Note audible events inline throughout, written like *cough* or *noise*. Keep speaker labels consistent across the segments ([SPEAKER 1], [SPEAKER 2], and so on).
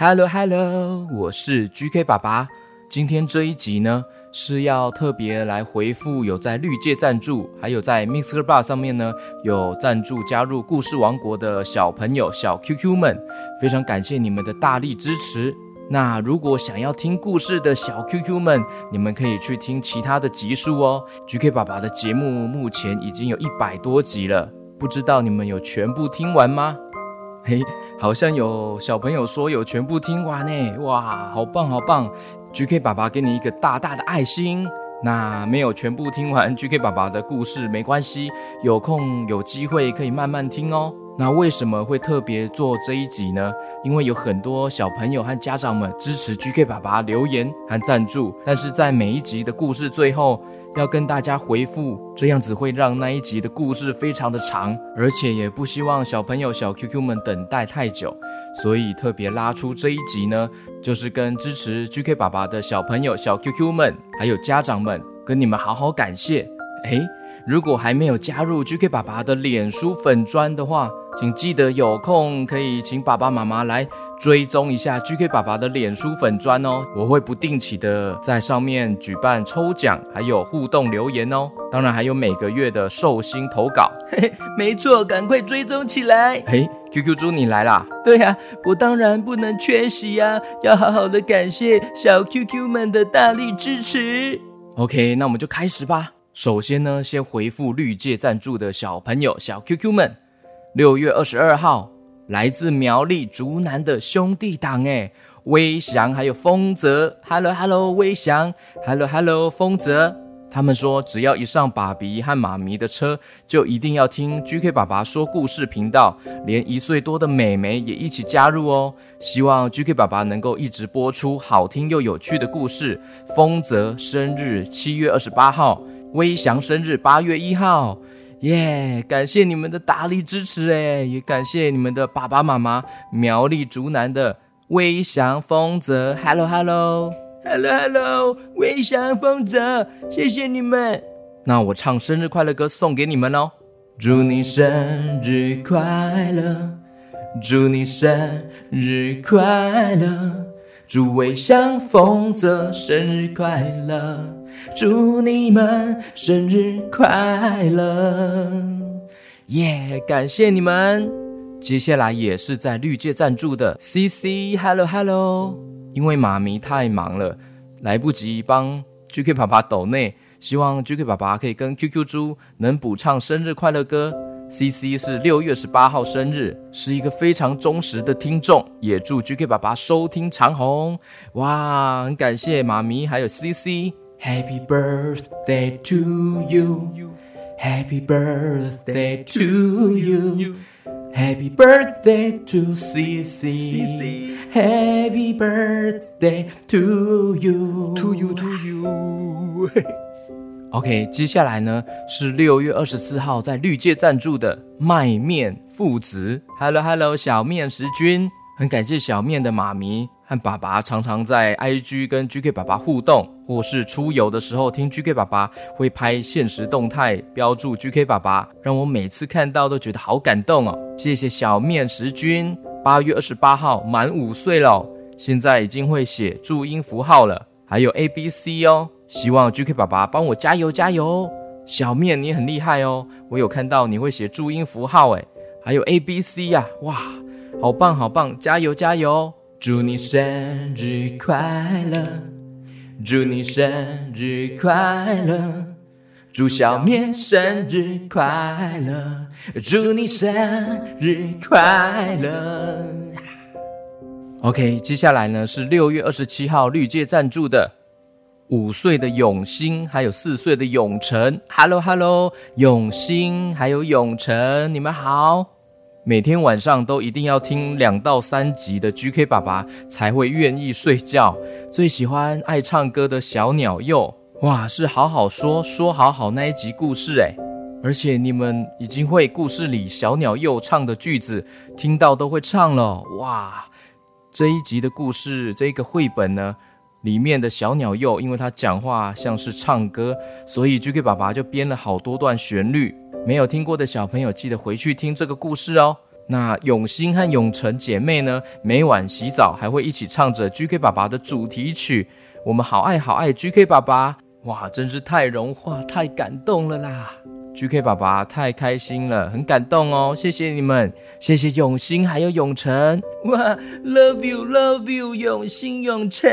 [SPEAKER 1] Hello Hello，我是 GK 爸爸。今天这一集呢，是要特别来回复有在绿界赞助，还有在 Mixer Bar 上面呢有赞助加入故事王国的小朋友小 QQ 们，非常感谢你们的大力支持。那如果想要听故事的小 QQ 们，你们可以去听其他的集数哦。GK 爸爸的节目目前已经有一百多集了，不知道你们有全部听完吗？嘿，好像有小朋友说有全部听完呢，哇，好棒好棒！GK 爸爸给你一个大大的爱心。那没有全部听完 GK 爸爸的故事没关系，有空有机会可以慢慢听哦。那为什么会特别做这一集呢？因为有很多小朋友和家长们支持 GK 爸爸留言和赞助，但是在每一集的故事最后。要跟大家回复，这样子会让那一集的故事非常的长，而且也不希望小朋友小 QQ 们等待太久，所以特别拉出这一集呢，就是跟支持 GK 爸爸的小朋友小 QQ 们，还有家长们，跟你们好好感谢。诶，如果还没有加入 GK 爸爸的脸书粉砖的话，请记得有空可以请爸爸妈妈来追踪一下 GK 爸爸的脸书粉砖哦，我会不定期的在上面举办抽奖，还有互动留言哦，当然还有每个月的寿星投稿。
[SPEAKER 2] 嘿嘿，没错，赶快追踪起来。
[SPEAKER 1] 嘿，QQ 猪你来啦？
[SPEAKER 2] 对呀，我当然不能缺席呀，要好好的感谢小 QQ 们的大力支持。
[SPEAKER 1] OK，那我们就开始吧。首先呢，先回复绿界赞助的小朋友小 QQ 们。六月二十二号，来自苗栗竹南的兄弟党哎，威翔还有丰泽，Hello Hello，威翔，Hello Hello，丰泽，他们说只要一上爸比和妈咪的车，就一定要听 GK 爸爸说故事频道，连一岁多的美眉也一起加入哦。希望 GK 爸爸能够一直播出好听又有趣的故事。丰泽生日七月二十八号，威翔生日八月一号。耶！感谢你们的大力支持哎，也感谢你们的爸爸妈妈苗栗竹南的微翔丰泽，Hello Hello
[SPEAKER 2] Hello Hello，微翔丰泽，谢谢你们。
[SPEAKER 1] 那我唱生日快乐歌送给你们哦，祝你生日快乐，祝你生日快乐，祝微翔丰泽生日快乐。祝你们生日快乐！耶，感谢你们。接下来也是在绿界赞助的 CC，Hello Hello。因为妈咪太忙了，来不及帮 GK 爸爸抖内，希望 GK 爸爸可以跟 QQ 猪能补唱生日快乐歌。CC 是六月十八号生日，是一个非常忠实的听众，也祝 GK 爸爸收听长虹。哇，很感谢妈咪还有 CC。Happy birthday to you. Happy birthday to you. Happy birthday to CC. Happy birthday to you.
[SPEAKER 2] To you, to you. *laughs*
[SPEAKER 1] OK，接下来呢是六月二十四号在绿界赞助的麦面父子。Hello Hello，小面食君，很感谢小面的妈咪。 和爸爸常常在 IG 跟 GK 爸爸互动，或是出游的时候听 GK 爸爸会拍现实动态，标注 GK 爸爸，让我每次看到都觉得好感动哦。谢谢小面食君，八月二十八号满五岁了，现在已经会写注音符号了，还有 A B C 哦。希望 GK 爸爸帮我加油加油。小面你很厉害哦，我有看到你会写注音符号诶，还有 A B C 呀，哇，好棒好棒，加油加油！祝你生日快乐！祝你生日快乐！祝小面生日快乐！祝你生日快乐！OK，接下来呢是六月二十七号绿界赞助的五岁的永兴，还有四岁的永成。Hello Hello，永兴还有永成，你们好。每天晚上都一定要听两到三集的 GK 爸爸才会愿意睡觉。最喜欢爱唱歌的小鸟佑，哇，是好好说说好好那一集故事诶。而且你们已经会故事里小鸟佑唱的句子，听到都会唱了哇！这一集的故事，这个绘本呢，里面的小鸟佑，因为他讲话像是唱歌，所以 GK 爸爸就编了好多段旋律。没有听过的小朋友，记得回去听这个故事哦。那永兴和永成姐妹呢，每晚洗澡还会一起唱着 GK 爸爸的主题曲。我们好爱好爱 GK 爸爸，哇，真是太融化、太感动了啦！GK 爸爸太开心了，很感动哦，谢谢你们，谢谢永兴还有永成，
[SPEAKER 2] 哇，Love you，Love you，永兴永成。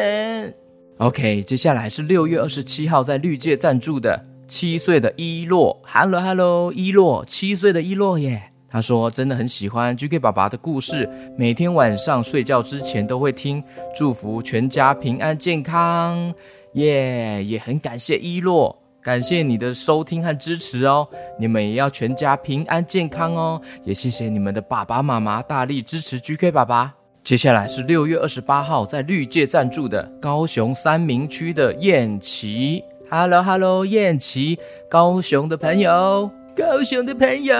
[SPEAKER 1] OK，接下来是六月二十七号在绿界赞助的七岁的伊洛，Hello Hello，伊洛，七岁的伊洛耶。他说：“真的很喜欢 GK 爸爸的故事，每天晚上睡觉之前都会听，祝福全家平安健康。耶，也很感谢一洛，感谢你的收听和支持哦。你们也要全家平安健康哦。也谢谢你们的爸爸妈妈大力支持 GK 爸爸。接下来是六月二十八号在绿界赞助的高雄三明区的燕琪，Hello Hello，燕琪，高雄的朋友。”
[SPEAKER 2] 高雄的朋友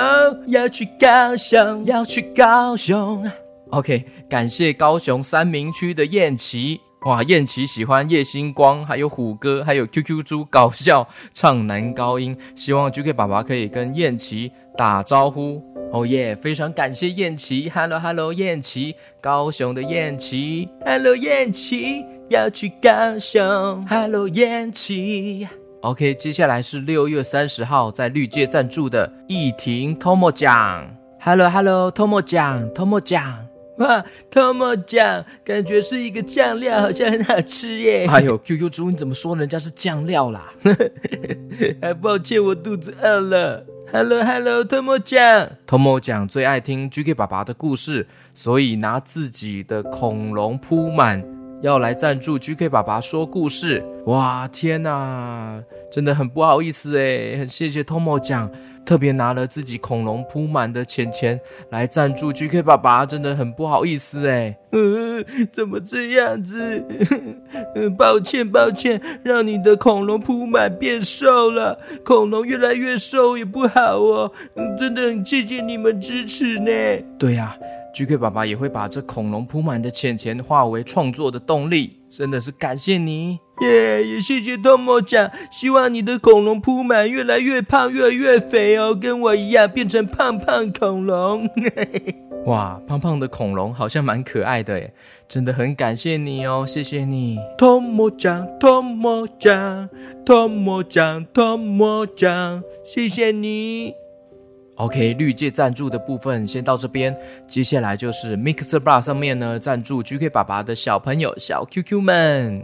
[SPEAKER 2] 要去高雄，要去高雄。
[SPEAKER 1] OK，感谢高雄三明区的燕琪。哇，燕琪喜欢叶星光，还有虎哥，还有 QQ 猪搞笑唱男高音。希望 GK 爸爸可以跟燕琪打招呼。哦耶，非常感谢燕琪。Hello Hello，燕琪，高雄的燕琪。
[SPEAKER 2] Hello 燕琪，要去高雄。
[SPEAKER 1] Hello 燕琪。OK，接下来是六月三十号在绿界赞助的易婷 Tomo 酱。Hello Hello Tomo 酱 Tomo 酱，
[SPEAKER 2] 哇 Tomo 酱，感觉是一个酱料，好像很好吃耶。*laughs*
[SPEAKER 1] 哎呦 QQ 猪，你怎么说人家是酱料啦？
[SPEAKER 2] 还 *laughs* 抱歉，我肚子饿了。Hello Hello Tomo 酱
[SPEAKER 1] ，Tomo 酱最爱听 GK 爸爸的故事，所以拿自己的恐龙铺满。要来赞助 GK 爸爸说故事，哇天哪，真的很不好意思哎，很谢谢 Tomo 讲，特别拿了自己恐龙铺满的钱钱来赞助 GK 爸爸，真的很不好意思哎，
[SPEAKER 2] 嗯，怎么这样子？*laughs* 抱歉抱歉，让你的恐龙铺满变瘦了，恐龙越来越瘦也不好哦，真的很谢谢你们支持呢。
[SPEAKER 1] 对呀。GK 爸爸也会把这恐龙铺满的钱钱化为创作的动力，真的是感谢你
[SPEAKER 2] 耶！也谢谢 Tomo 讲，希望你的恐龙铺满越来越胖，越来越肥哦，跟我一样变成胖胖恐龙。*laughs*
[SPEAKER 1] 哇，胖胖的恐龙好像蛮可爱的耶，真的很感谢你哦，谢谢你
[SPEAKER 2] ，Tomo 讲，Tomo 讲，Tomo 讲，Tomo 讲，谢谢你。
[SPEAKER 1] OK，绿界赞助的部分先到这边，接下来就是 Mixer Bar 上面呢赞助 GK 爸爸的小朋友小 QQ 们。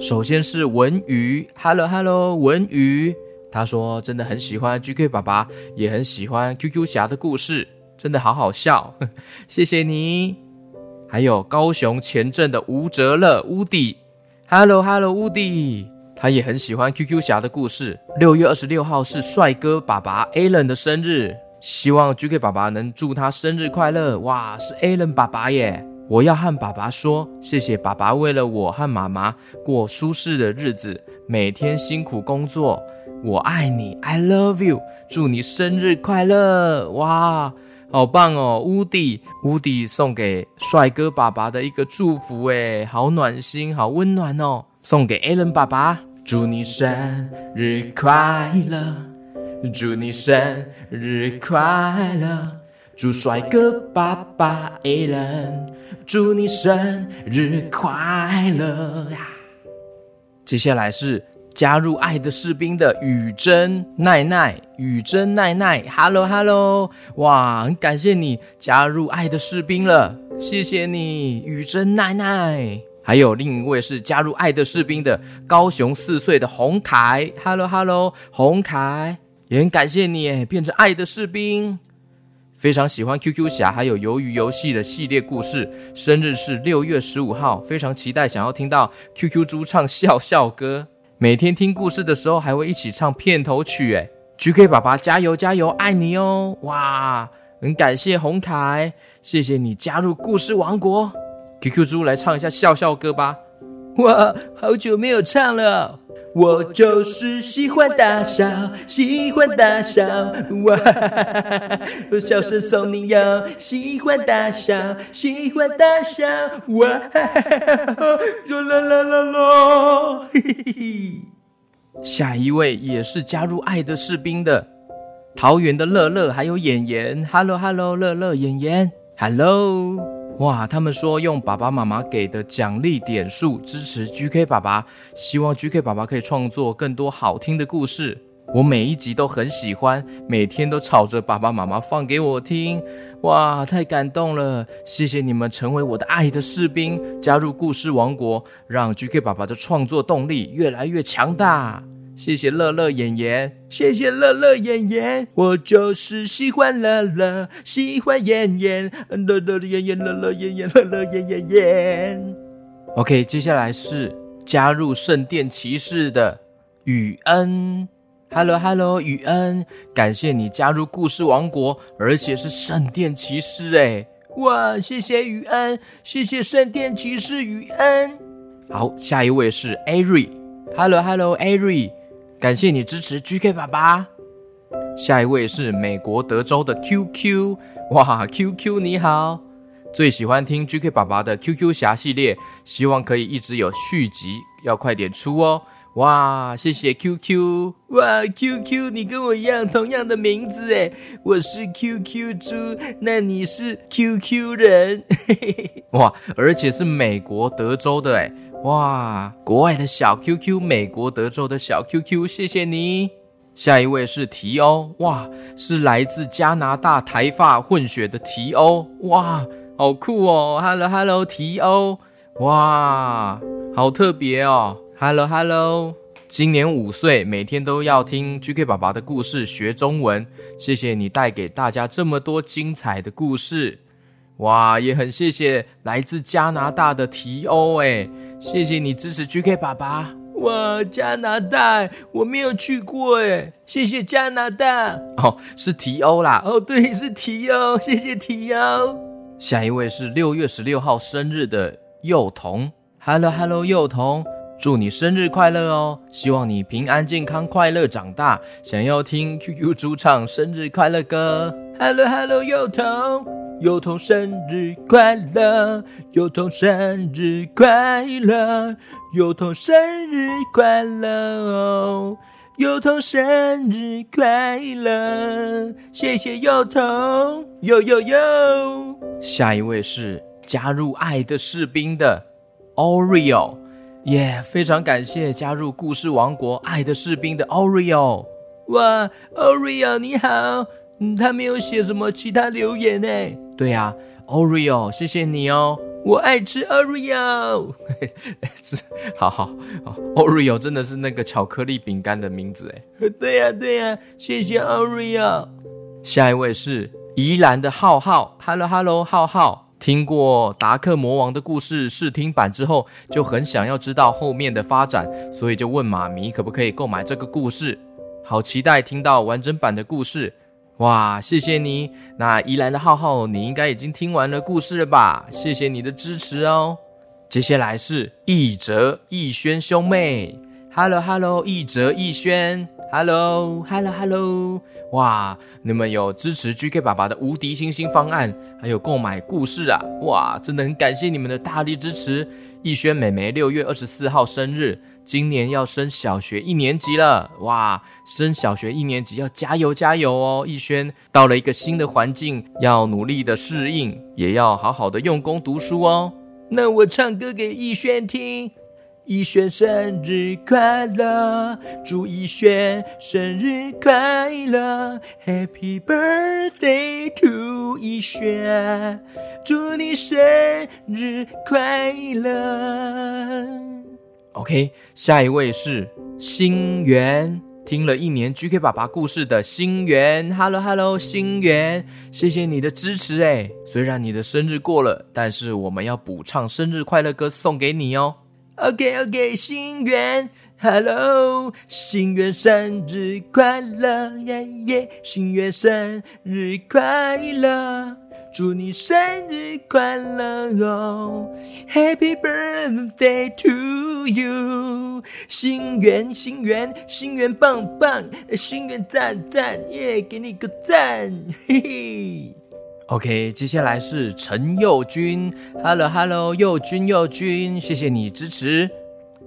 [SPEAKER 1] 首先是文宇，Hello Hello，文宇，他说真的很喜欢 GK 爸爸，也很喜欢 QQ 侠的故事，真的好好笑，*laughs* 谢谢你。还有高雄前镇的吴哲乐乌迪，Hello Hello，乌迪。他也很喜欢 QQ 侠的故事。六月二十六号是帅哥爸爸 Alan 的生日，希望 GK 爸爸能祝他生日快乐。哇，是 Alan 爸爸耶！我要和爸爸说，谢谢爸爸为了我和妈妈过舒适的日子，每天辛苦工作。我爱你，I love you，祝你生日快乐！哇，好棒哦！乌迪，乌迪送给帅哥爸爸的一个祝福，诶，好暖心，好温暖哦，送给 Alan 爸爸。祝你生日快乐！祝你生日快乐！祝帅哥爸爸一人祝你生日快乐呀！接下来是加入爱的士兵的雨珍奈奈，雨珍奈奈，Hello Hello，哇，很感谢你加入爱的士兵了，谢谢你，雨珍奈奈。还有另一位是加入爱的士兵的高雄四岁的洪凯，Hello Hello，洪凯也很感谢你变成爱的士兵，非常喜欢 QQ 侠还有鱿鱼游戏的系列故事，生日是六月十五号，非常期待想要听到 QQ 猪唱笑笑歌，每天听故事的时候还会一起唱片头曲，诶，GK 爸爸加油加油，爱你哦，哇，很感谢洪凯，谢谢你加入故事王国。QQ 猪来唱一下笑笑歌吧！
[SPEAKER 2] 哇，好久没有唱了。我就是喜欢大笑，喜欢大笑。哇，我笑声送你哟。喜欢大笑，喜欢大笑。哇，啦啦啦啦嘿嘿嘿！
[SPEAKER 1] 下一位也是加入爱的士兵的桃园的乐乐还有演员，Hello Hello，乐乐演员，Hello，哇，他们说用爸爸妈妈给的奖励点数支持 GK 爸爸，希望 GK 爸爸可以创作更多好听的故事。我每一集都很喜欢，每天都吵着爸爸妈妈放给我听，哇，太感动了！谢谢你们成为我的爱的士兵，加入故事王国，让 GK 爸爸的创作动力越来越强大。谢谢乐乐演员，
[SPEAKER 2] 谢谢乐乐演员，我就是喜欢乐乐，喜欢演演，乐乐演演，乐乐演演，乐乐演演演。
[SPEAKER 1] OK，接下来是加入圣殿骑士的雨恩。Hello，Hello，雨恩，感谢你加入故事王国，而且是圣殿骑士哎！
[SPEAKER 2] 哇，谢谢雨恩，谢谢圣殿骑士雨恩。
[SPEAKER 1] 好，下一位是 Ari。Hello，Hello，Ari，感谢你支持 GK 爸爸。下一位是美国德州的 QQ。哇，QQ 你好，最喜欢听 GK 爸爸的 QQ 侠系列，希望可以一直有续集，要快点出哦。哇，谢谢 QQ！
[SPEAKER 2] 哇，QQ，你跟我一样，同样的名字诶，我是 QQ 猪，那你是 QQ 人，嘿嘿嘿
[SPEAKER 1] 哇，而且是美国德州的诶，哇，国外的小 QQ，美国德州的小 QQ，谢谢你。下一位是提欧，哇，是来自加拿大台发混血的提欧，哇，好酷哦！Hello Hello，提欧，哇，好特别哦。Hello Hello，今年五岁，每天都要听 GK 爸爸的故事学中文。谢谢你带给大家这么多精彩的故事，哇，也很谢谢来自加拿大的提欧，哎，谢谢你支持 GK 爸爸。
[SPEAKER 2] 哇，加拿大我没有去过，哎，谢谢加拿大。
[SPEAKER 1] 哦，是提欧啦，
[SPEAKER 2] 哦，对，是提欧，*laughs* 谢谢提欧。
[SPEAKER 1] 下一位是六月十六号生日的幼童，Hello Hello，幼童。祝你生日快乐哦！希望你平安健康、快乐长大。想要听 QQ 主唱生日快乐歌
[SPEAKER 2] ？Hello Hello，幼童，幼童生日快乐，幼童生日快乐，幼童生日快乐哦，幼童生日快乐！谢谢幼童，哟哟哟！
[SPEAKER 1] 下一位是加入爱的士兵的 Oreo。耶！非常感谢加入故事王国爱的士兵的 Oreo。
[SPEAKER 2] 哇，Oreo 你好，他没有写什么其他留言呢？
[SPEAKER 1] 对呀，Oreo，谢谢你哦。
[SPEAKER 2] 我爱吃 Oreo。*laughs*
[SPEAKER 1] 是，好好好，Oreo 真的是那个巧克力饼干的名字哎。
[SPEAKER 2] 对呀对呀，谢谢 Oreo。
[SPEAKER 1] 下一位是宜兰的浩浩，Hello Hello，浩浩。听过达克魔王的故事试听版之后，就很想要知道后面的发展，所以就问妈咪可不可以购买这个故事。好期待听到完整版的故事，哇！谢谢你。那宜兰的浩浩，你应该已经听完了故事了吧？谢谢你的支持哦。接下来是易哲、易轩兄妹，Hello Hello，易哲、易轩。Hello，Hello，Hello！哇，你们有支持 GK 爸爸的无敌星星方案，还有购买故事啊！哇，真的很感谢你们的大力支持。逸轩妹妹六月二十四号生日，今年要升小学一年级了。哇，升小学一年级要加油加油哦！逸轩到了一个新的环境，要努力的适应，也要好好的用功读书哦。
[SPEAKER 2] 那我唱歌给逸轩听。逸轩生日快乐，祝逸轩生日快乐，Happy birthday to 逸轩，祝你生日快乐。
[SPEAKER 1] OK，下一位是星源，听了一年 GK 爸爸故事的星源，Hello Hello，星源，谢谢你的支持哎，虽然你的生日过了，但是我们要补唱生日快乐歌送给你哦。
[SPEAKER 2] OK OK，心愿，Hello，心愿生日快乐，耶耶，心愿生日快乐，祝你生日快乐哦，Happy birthday to you，心愿心愿心愿棒棒，心愿赞赞耶，给你个赞，嘿嘿。
[SPEAKER 1] OK，接下来是陈佑君，Hello Hello，佑君佑君，谢谢你支持。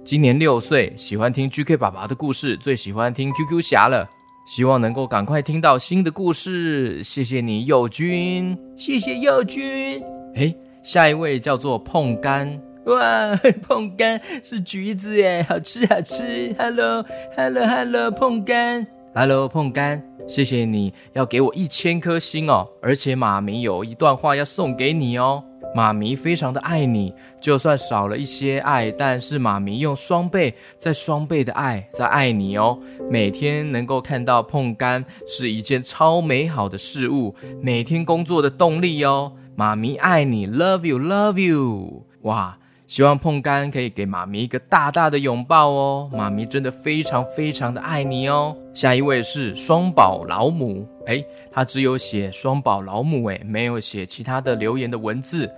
[SPEAKER 1] 今年六岁，喜欢听 GK 爸爸的故事，最喜欢听 QQ 侠了。希望能够赶快听到新的故事。谢谢你，佑君，
[SPEAKER 2] 谢谢佑君。
[SPEAKER 1] 哎，下一位叫做碰干，
[SPEAKER 2] 哇，*laughs* 碰干是橘子耶，好吃好吃。Hello，Hello，Hello，碰干
[SPEAKER 1] ，Hello，碰干，谢谢你要给我一千颗星哦，而且妈咪有一段话要送给你哦。妈咪非常的爱你，就算少了一些爱，但是妈咪用双倍再双倍的爱在爱你哦。每天能够看到碰干是一件超美好的事物，每天工作的动力哦。妈咪爱你，love you，love you，哇！希望碰干可以给妈咪一个大大的拥抱哦，妈咪真的非常非常的爱你哦。下一位是双宝老母，诶，他只有写双宝老母，诶，没有写其他的留言的文字。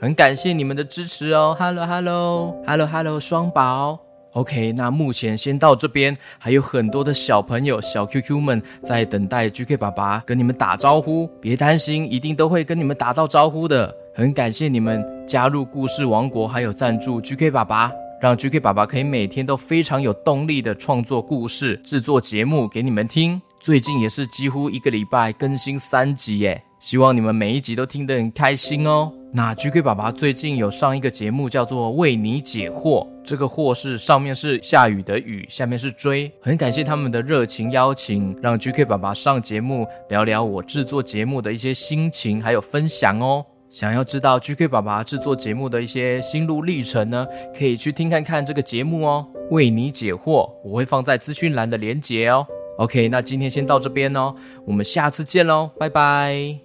[SPEAKER 1] 很感谢你们的支持哦，Hello Hello Hello Hello 双宝，OK，那目前先到这边，还有很多的小朋友小 QQ 们在等待 GK 爸爸跟你们打招呼，别担心，一定都会跟你们打到招呼的。很感谢你们加入故事王国，还有赞助 GK 爸爸，让 GK 爸爸可以每天都非常有动力的创作故事、制作节目给你们听。最近也是几乎一个礼拜更新三集耶，希望你们每一集都听得很开心哦。那 GK 爸爸最近有上一个节目，叫做《为你解惑》。这个“惑”是上面是下雨的“雨”，下面是追。很感谢他们的热情邀请，让 GK 爸爸上节目聊聊我制作节目的一些心情，还有分享哦。想要知道 GK 爸爸制作节目的一些心路历程呢，可以去听看看这个节目哦。为你解惑，我会放在资讯栏的连结哦。OK，那今天先到这边哦，我们下次见喽，拜拜。